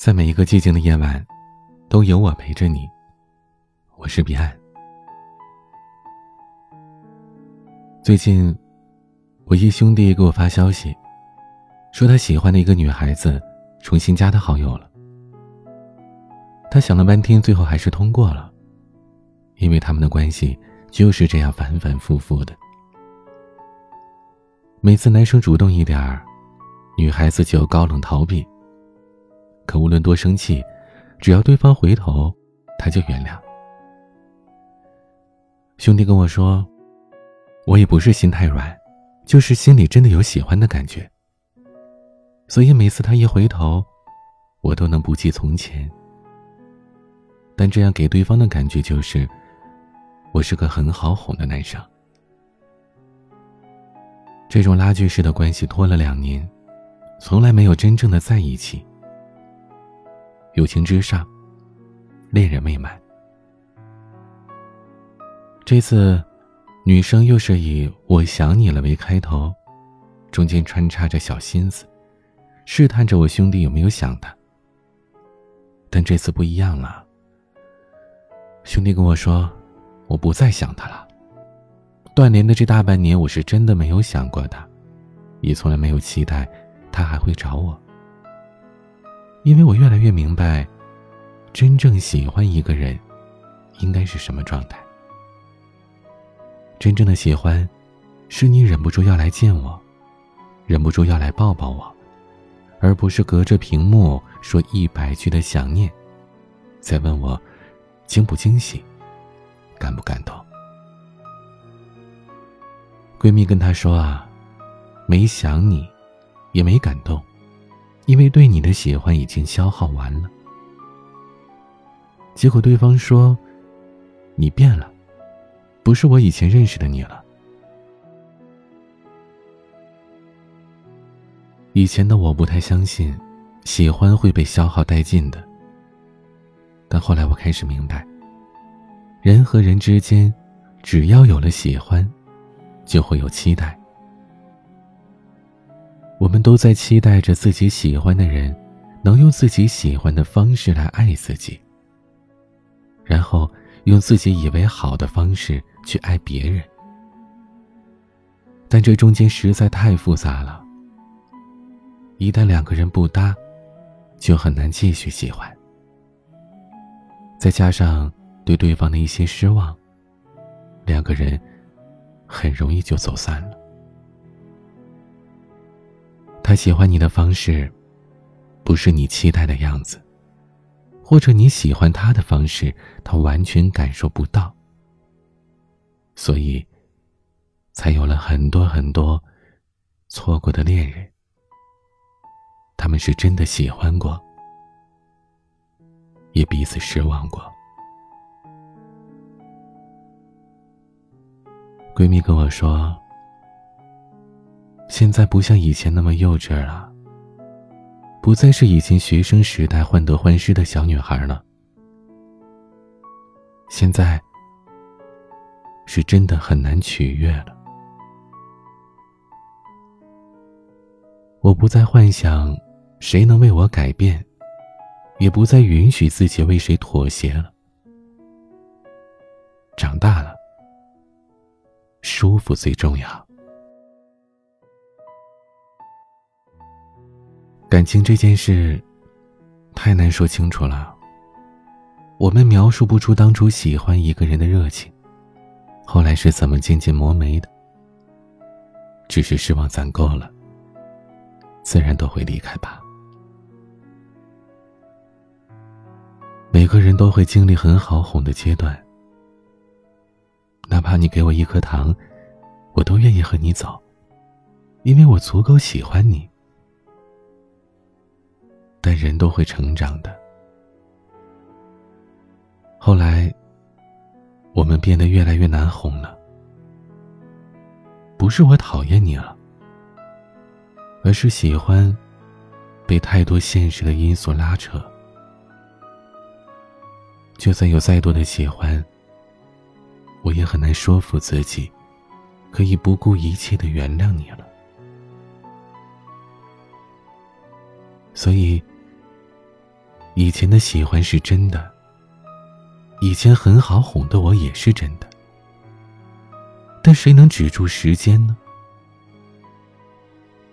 在每一个寂静的夜晚，都有我陪着你。我是彼岸。最近，我一兄弟给我发消息，说他喜欢的一个女孩子重新加他好友了。他想了半天，最后还是通过了，因为他们的关系就是这样反反复复的。每次男生主动一点儿，女孩子就高冷逃避。可无论多生气，只要对方回头，他就原谅。兄弟跟我说，我也不是心太软，就是心里真的有喜欢的感觉。所以每次他一回头，我都能不记从前。但这样给对方的感觉就是，我是个很好哄的男生。这种拉锯式的关系拖了两年，从来没有真正的在一起。友情之上，恋人未满。这次，女生又是以“我想你了”为开头，中间穿插着小心思，试探着我兄弟有没有想他。但这次不一样了。兄弟跟我说：“我不再想他了。断联的这大半年，我是真的没有想过他，也从来没有期待他还会找我。”因为我越来越明白，真正喜欢一个人，应该是什么状态。真正的喜欢，是你忍不住要来见我，忍不住要来抱抱我，而不是隔着屏幕说一百句的想念，再问我惊不惊喜，感不感动。闺蜜跟她说啊，没想你，也没感动。因为对你的喜欢已经消耗完了，结果对方说：“你变了，不是我以前认识的你了。”以前的我不太相信，喜欢会被消耗殆尽的。但后来我开始明白，人和人之间，只要有了喜欢，就会有期待。我们都在期待着自己喜欢的人，能用自己喜欢的方式来爱自己，然后用自己以为好的方式去爱别人。但这中间实在太复杂了。一旦两个人不搭，就很难继续喜欢。再加上对对方的一些失望，两个人很容易就走散了。他喜欢你的方式，不是你期待的样子，或者你喜欢他的方式，他完全感受不到。所以，才有了很多很多错过的恋人。他们是真的喜欢过，也彼此失望过。闺蜜跟我说。现在不像以前那么幼稚了，不再是以前学生时代患得患失的小女孩了。现在是真的很难取悦了。我不再幻想谁能为我改变，也不再允许自己为谁妥协了。长大了，舒服最重要。感情这件事，太难说清楚了。我们描述不出当初喜欢一个人的热情，后来是怎么渐渐磨没的。只是失望攒够了，自然都会离开吧。每个人都会经历很好哄的阶段，哪怕你给我一颗糖，我都愿意和你走，因为我足够喜欢你。但人都会成长的。后来，我们变得越来越难哄了。不是我讨厌你了，而是喜欢被太多现实的因素拉扯。就算有再多的喜欢，我也很难说服自己，可以不顾一切的原谅你了。所以。以前的喜欢是真的，以前很好哄的我也是真的，但谁能止住时间呢？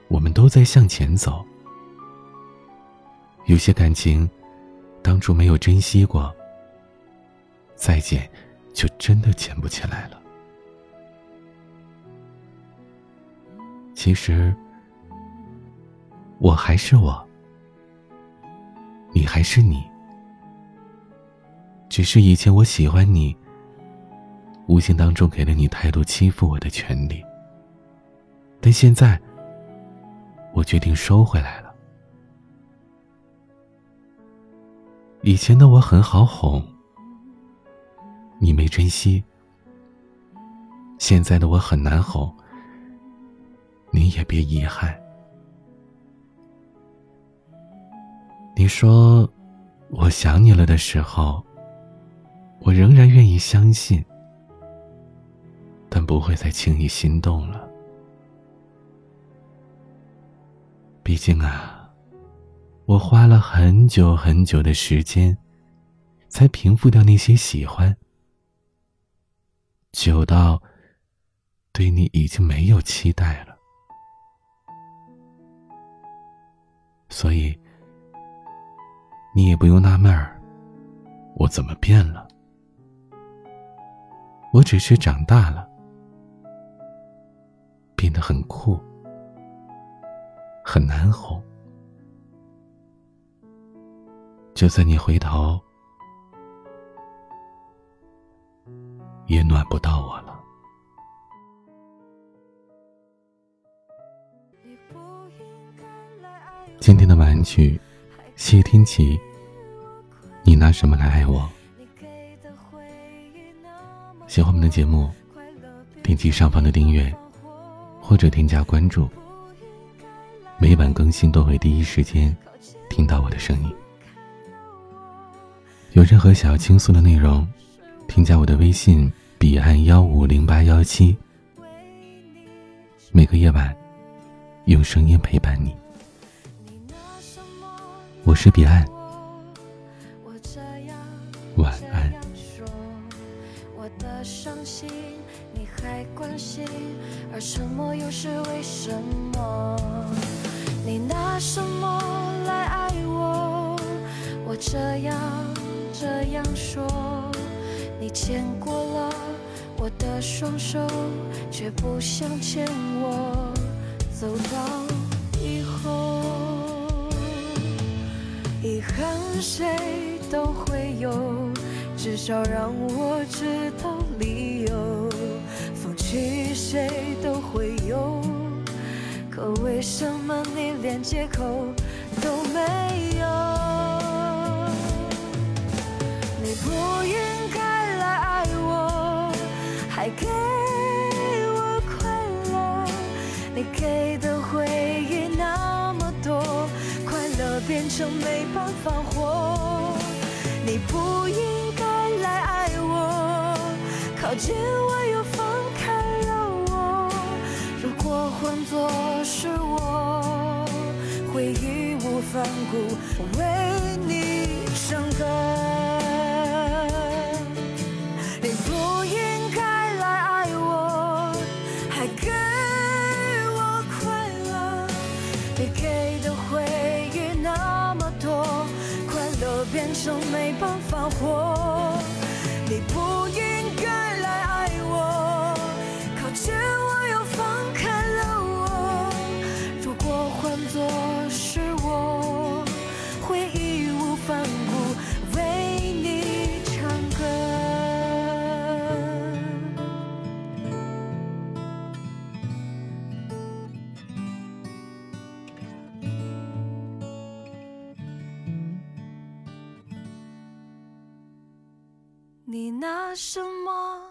我们都在向前走，有些感情，当初没有珍惜过，再见，就真的捡不起来了。其实，我还是我，你还是你，只是以前我喜欢你，无形当中给了你太多欺负我的权利，但现在。我决定收回来了。以前的我很好哄，你没珍惜；现在的我很难哄，你也别遗憾。你说我想你了的时候，我仍然愿意相信，但不会再轻易心动了。毕竟啊，我花了很久很久的时间，才平复掉那些喜欢，久到对你已经没有期待了。所以，你也不用纳闷儿，我怎么变了？我只是长大了，变得很酷。很难哄，就算你回头，也暖不到我了。今天的晚安曲，谢天琪，你拿什么来爱我？喜欢我们的节目，点击上方的订阅，或者添加关注。每晚更新都会第一时间听到我的声音。有任何想要倾诉的内容，添加我的微信彼岸幺五零八幺七。每个夜晚，用声音陪伴你。我是彼岸，的伤心，你还关心，而沉默又是为什么你拿什么来爱我？我这样这样说，你牵过了我的双手，却不想牵我走到以后。遗憾谁都会有，至少让我知道理由。放弃谁都会有。可为什么你连借口都没有？你不应该来爱我，还给我快乐。你给的回忆那么多，快乐变成没办法活。你不应，靠近我又放开了我。如果换作。是我会义无反顾为你唱歌，你不应该来爱我，还给我快乐，你给的回忆那么多，快乐变成没办法活，你拿什么？